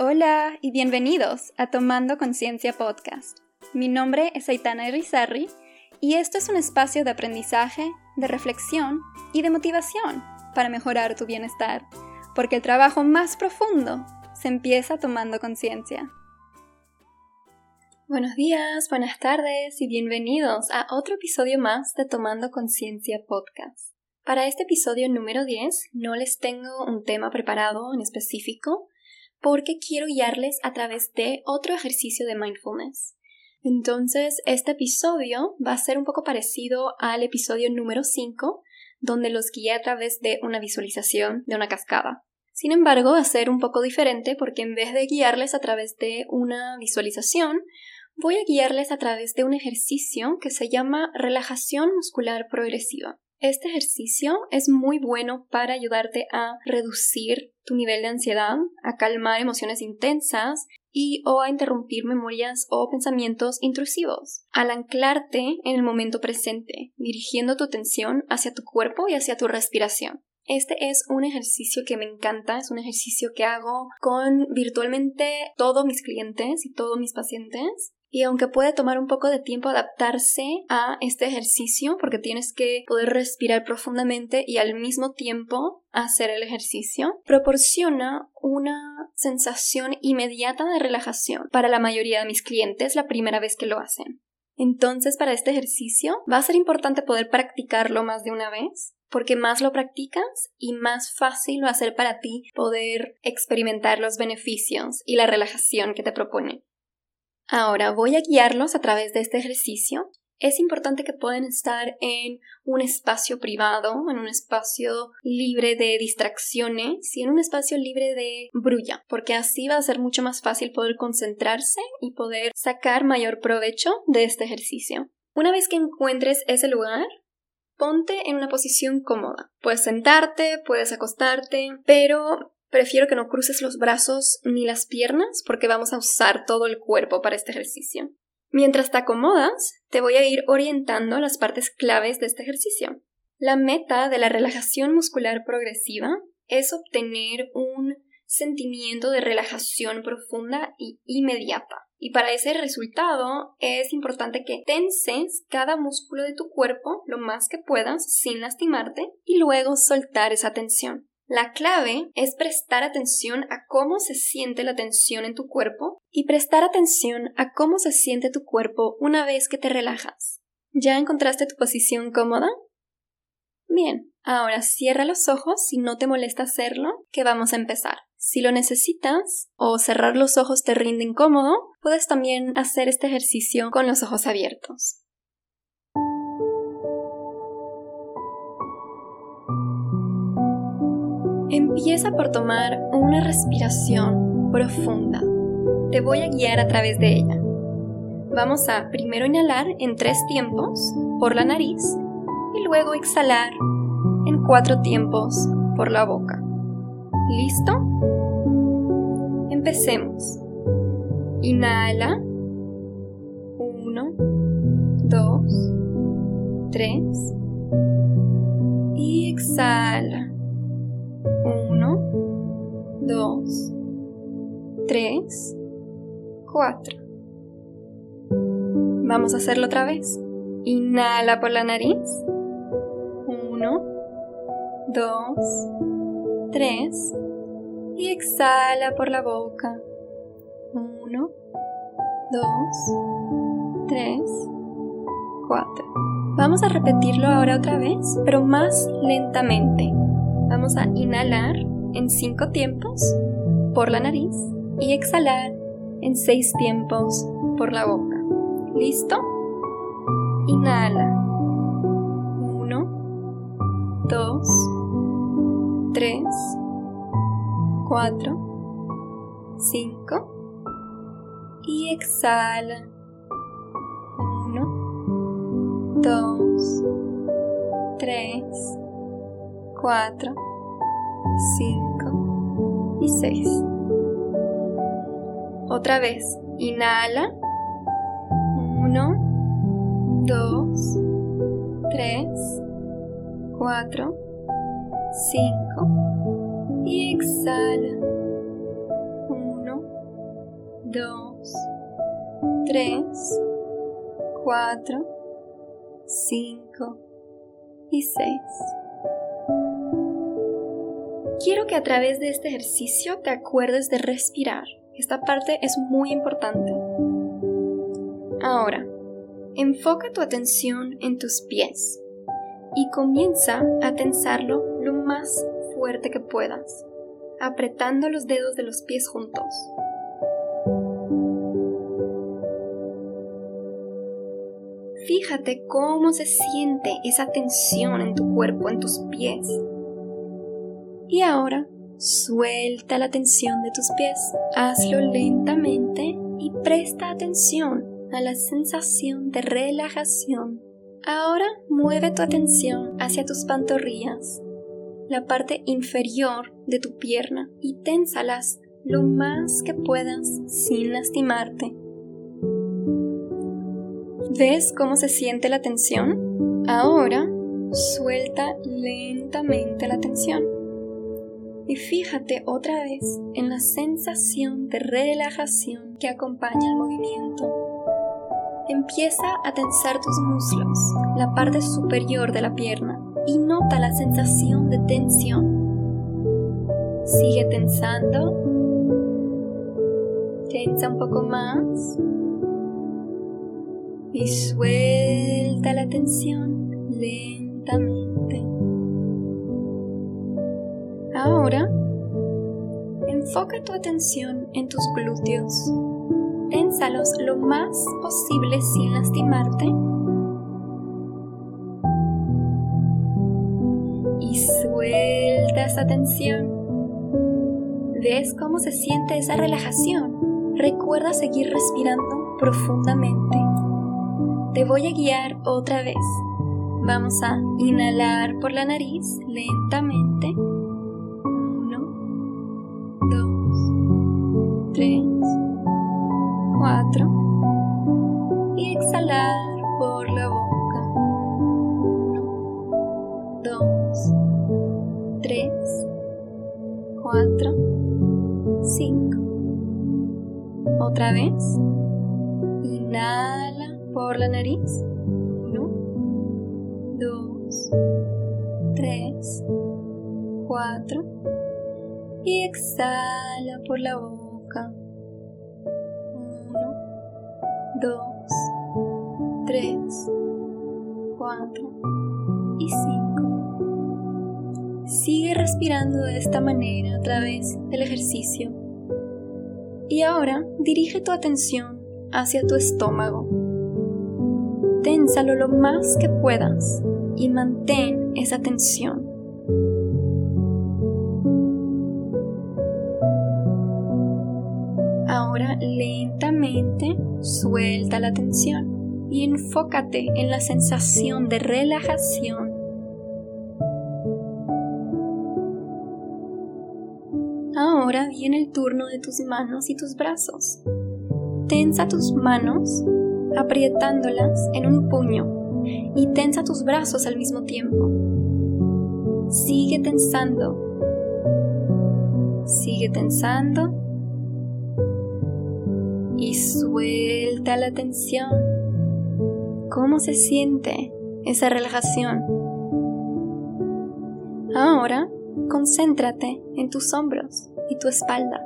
Hola y bienvenidos a Tomando Conciencia Podcast. Mi nombre es Aitana Irizarry y esto es un espacio de aprendizaje, de reflexión y de motivación para mejorar tu bienestar, porque el trabajo más profundo se empieza tomando conciencia. Buenos días, buenas tardes y bienvenidos a otro episodio más de Tomando Conciencia Podcast. Para este episodio número 10 no les tengo un tema preparado en específico, porque quiero guiarles a través de otro ejercicio de mindfulness. Entonces, este episodio va a ser un poco parecido al episodio número 5, donde los guié a través de una visualización de una cascada. Sin embargo, va a ser un poco diferente porque en vez de guiarles a través de una visualización, voy a guiarles a través de un ejercicio que se llama relajación muscular progresiva. Este ejercicio es muy bueno para ayudarte a reducir tu nivel de ansiedad, a calmar emociones intensas y o a interrumpir memorias o pensamientos intrusivos, al anclarte en el momento presente, dirigiendo tu atención hacia tu cuerpo y hacia tu respiración. Este es un ejercicio que me encanta, es un ejercicio que hago con virtualmente todos mis clientes y todos mis pacientes y aunque puede tomar un poco de tiempo adaptarse a este ejercicio, porque tienes que poder respirar profundamente y al mismo tiempo hacer el ejercicio, proporciona una sensación inmediata de relajación para la mayoría de mis clientes la primera vez que lo hacen. Entonces, para este ejercicio va a ser importante poder practicarlo más de una vez, porque más lo practicas y más fácil va a ser para ti poder experimentar los beneficios y la relajación que te propone. Ahora voy a guiarlos a través de este ejercicio. Es importante que puedan estar en un espacio privado, en un espacio libre de distracciones y en un espacio libre de brulla, porque así va a ser mucho más fácil poder concentrarse y poder sacar mayor provecho de este ejercicio. Una vez que encuentres ese lugar, ponte en una posición cómoda. Puedes sentarte, puedes acostarte, pero Prefiero que no cruces los brazos ni las piernas porque vamos a usar todo el cuerpo para este ejercicio. Mientras te acomodas, te voy a ir orientando las partes claves de este ejercicio. La meta de la relajación muscular progresiva es obtener un sentimiento de relajación profunda y inmediata. Y para ese resultado es importante que tenses cada músculo de tu cuerpo lo más que puedas sin lastimarte y luego soltar esa tensión. La clave es prestar atención a cómo se siente la tensión en tu cuerpo y prestar atención a cómo se siente tu cuerpo una vez que te relajas. ¿Ya encontraste tu posición cómoda? Bien, ahora cierra los ojos si no te molesta hacerlo, que vamos a empezar. Si lo necesitas o cerrar los ojos te rinde incómodo, puedes también hacer este ejercicio con los ojos abiertos. Empieza por tomar una respiración profunda. Te voy a guiar a través de ella. Vamos a primero inhalar en tres tiempos por la nariz y luego exhalar en cuatro tiempos por la boca. ¿Listo? Empecemos. Inhala. Uno, dos, tres. Y exhala. 1, 2, 3, 4. Vamos a hacerlo otra vez. Inhala por la nariz. 1, 2, 3. Y exhala por la boca. 1, 2, 3, 4. Vamos a repetirlo ahora otra vez, pero más lentamente. Vamos a inhalar en 5 tiempos por la nariz y exhalar en 6 tiempos por la boca. ¿Listo? Inhala. 1, 2, 3, 4, 5 y exhala. 1, 2, 3, 4, 5 y 6. Otra vez, inhala. 1, 2, 3, 4, 5 y exhala. 1, dos, tres, cuatro, cinco y seis. Quiero que a través de este ejercicio te acuerdes de respirar. Esta parte es muy importante. Ahora, enfoca tu atención en tus pies y comienza a tensarlo lo más fuerte que puedas, apretando los dedos de los pies juntos. Fíjate cómo se siente esa tensión en tu cuerpo, en tus pies. Y ahora suelta la tensión de tus pies. Hazlo lentamente y presta atención a la sensación de relajación. Ahora mueve tu atención hacia tus pantorrillas, la parte inferior de tu pierna, y ténsalas lo más que puedas sin lastimarte. ¿Ves cómo se siente la tensión? Ahora suelta lentamente la tensión. Y fíjate otra vez en la sensación de relajación que acompaña el movimiento. Empieza a tensar tus muslos, la parte superior de la pierna, y nota la sensación de tensión. Sigue tensando. Tensa un poco más y suelta la tensión lentamente. Ahora, enfoca tu atención en tus glúteos. Ténsalos lo más posible sin lastimarte. Y suelta esa tensión. ¿Ves cómo se siente esa relajación? Recuerda seguir respirando profundamente. Te voy a guiar otra vez. Vamos a inhalar por la nariz lentamente. Vez. Inhala por la nariz. Uno, dos, tres, cuatro. Y exhala por la boca. Uno, dos, tres, cuatro y cinco. Sigue respirando de esta manera a través del ejercicio. Y ahora dirige tu atención hacia tu estómago ténsalo lo más que puedas y mantén esa tensión. Ahora lentamente suelta la tensión y enfócate en la sensación de relajación. Viene el turno de tus manos y tus brazos. Tensa tus manos aprietándolas en un puño y tensa tus brazos al mismo tiempo. Sigue tensando. Sigue tensando. Y suelta la tensión. ¿Cómo se siente esa relajación? Ahora, concéntrate en tus hombros tu espalda.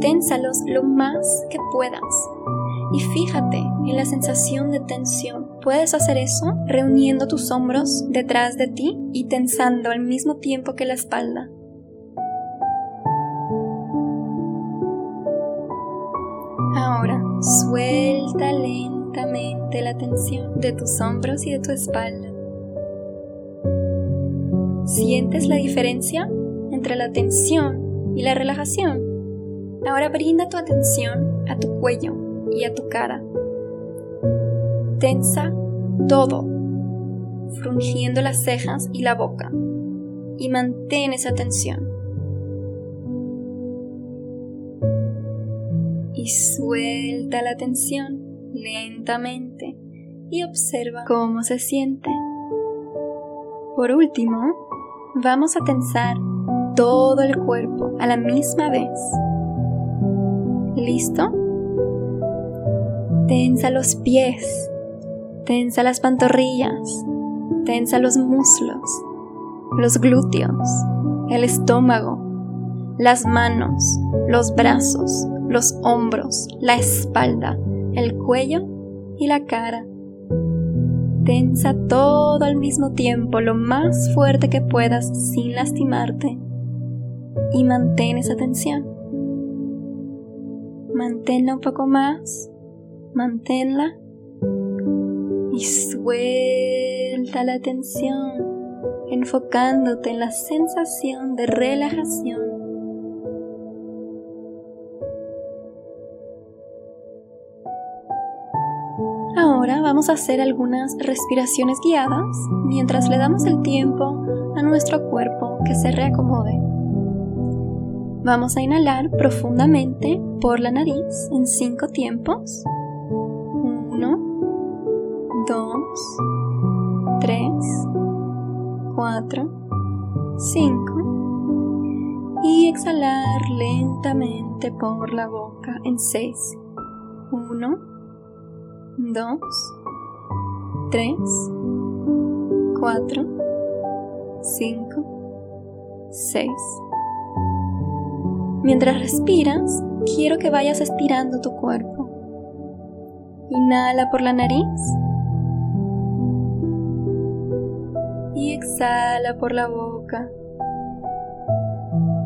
Ténsalos lo más que puedas y fíjate en la sensación de tensión. Puedes hacer eso reuniendo tus hombros detrás de ti y tensando al mismo tiempo que la espalda. Ahora suelta lentamente la tensión de tus hombros y de tu espalda. ¿Sientes la diferencia entre la tensión y la relajación? Ahora brinda tu atención a tu cuello y a tu cara. Tensa todo, frungiendo las cejas y la boca, y mantén esa tensión. Y suelta la tensión lentamente y observa cómo se siente. Por último, vamos a tensar todo el cuerpo a la misma vez ¿Listo? Tensa los pies, tensa las pantorrillas, tensa los muslos, los glúteos, el estómago, las manos, los brazos, los hombros, la espalda, el cuello y la cara. Tensa todo al mismo tiempo lo más fuerte que puedas sin lastimarte y mantén esa tensión. Manténla un poco más, manténla y suelta la tensión, enfocándote en la sensación de relajación Ahora vamos a hacer algunas respiraciones guiadas mientras le damos el tiempo a nuestro cuerpo que se reacomode. Vamos a inhalar profundamente por la nariz en cinco tiempos. 1, 2, 3, 4, 5. Y exhalar lentamente por la boca en 6. 1, 2, 3, 4, 5, 6. Mientras respiras, quiero que vayas estirando tu cuerpo. Inhala por la nariz y exhala por la boca.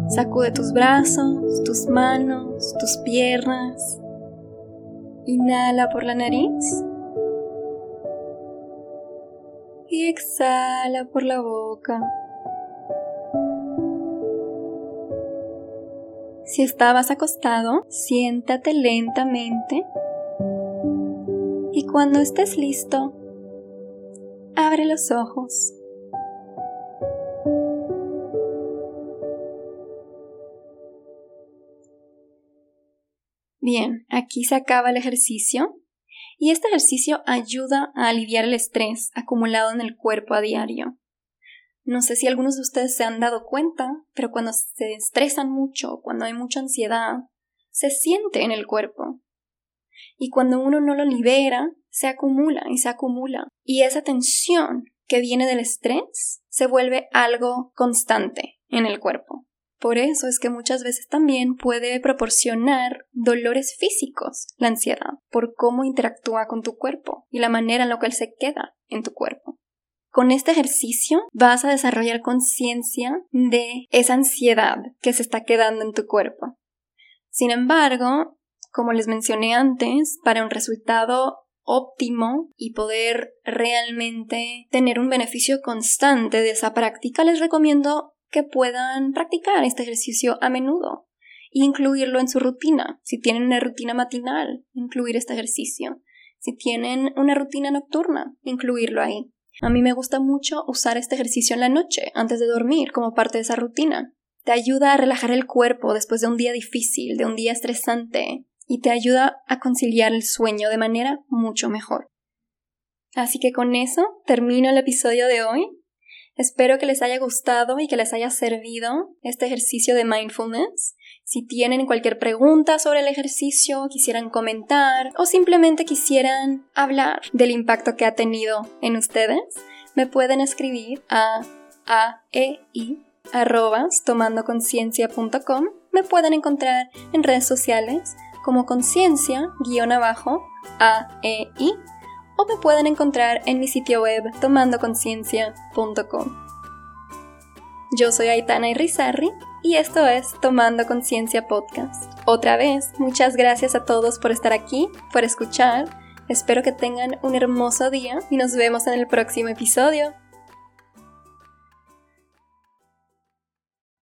Sacude tus brazos, tus manos, tus piernas Inhala por la nariz. Y exhala por la boca. Si estabas acostado, siéntate lentamente y cuando estés listo, abre los ojos. Bien, aquí se acaba el ejercicio y este ejercicio ayuda a aliviar el estrés acumulado en el cuerpo a diario. No sé si algunos de ustedes se han dado cuenta, pero cuando se estresan mucho, cuando hay mucha ansiedad, se siente en el cuerpo. Y cuando uno no lo libera, se acumula y se acumula. Y esa tensión que viene del estrés se vuelve algo constante en el cuerpo. Por eso es que muchas veces también puede proporcionar dolores físicos la ansiedad, por cómo interactúa con tu cuerpo y la manera en la él se queda en tu cuerpo. Con este ejercicio vas a desarrollar conciencia de esa ansiedad que se está quedando en tu cuerpo. Sin embargo, como les mencioné antes, para un resultado óptimo y poder realmente tener un beneficio constante de esa práctica, les recomiendo que puedan practicar este ejercicio a menudo e incluirlo en su rutina. Si tienen una rutina matinal, incluir este ejercicio. Si tienen una rutina nocturna, incluirlo ahí. A mí me gusta mucho usar este ejercicio en la noche, antes de dormir, como parte de esa rutina. Te ayuda a relajar el cuerpo después de un día difícil, de un día estresante, y te ayuda a conciliar el sueño de manera mucho mejor. Así que con eso termino el episodio de hoy. Espero que les haya gustado y que les haya servido este ejercicio de mindfulness. Si tienen cualquier pregunta sobre el ejercicio, quisieran comentar o simplemente quisieran hablar del impacto que ha tenido en ustedes, me pueden escribir a aei tomandoconciencia.com. Me pueden encontrar en redes sociales como conciencia-aei o me pueden encontrar en mi sitio web tomandoconciencia.com. Yo soy Aitana Irizarry y esto es Tomando Conciencia Podcast. Otra vez, muchas gracias a todos por estar aquí, por escuchar. Espero que tengan un hermoso día y nos vemos en el próximo episodio.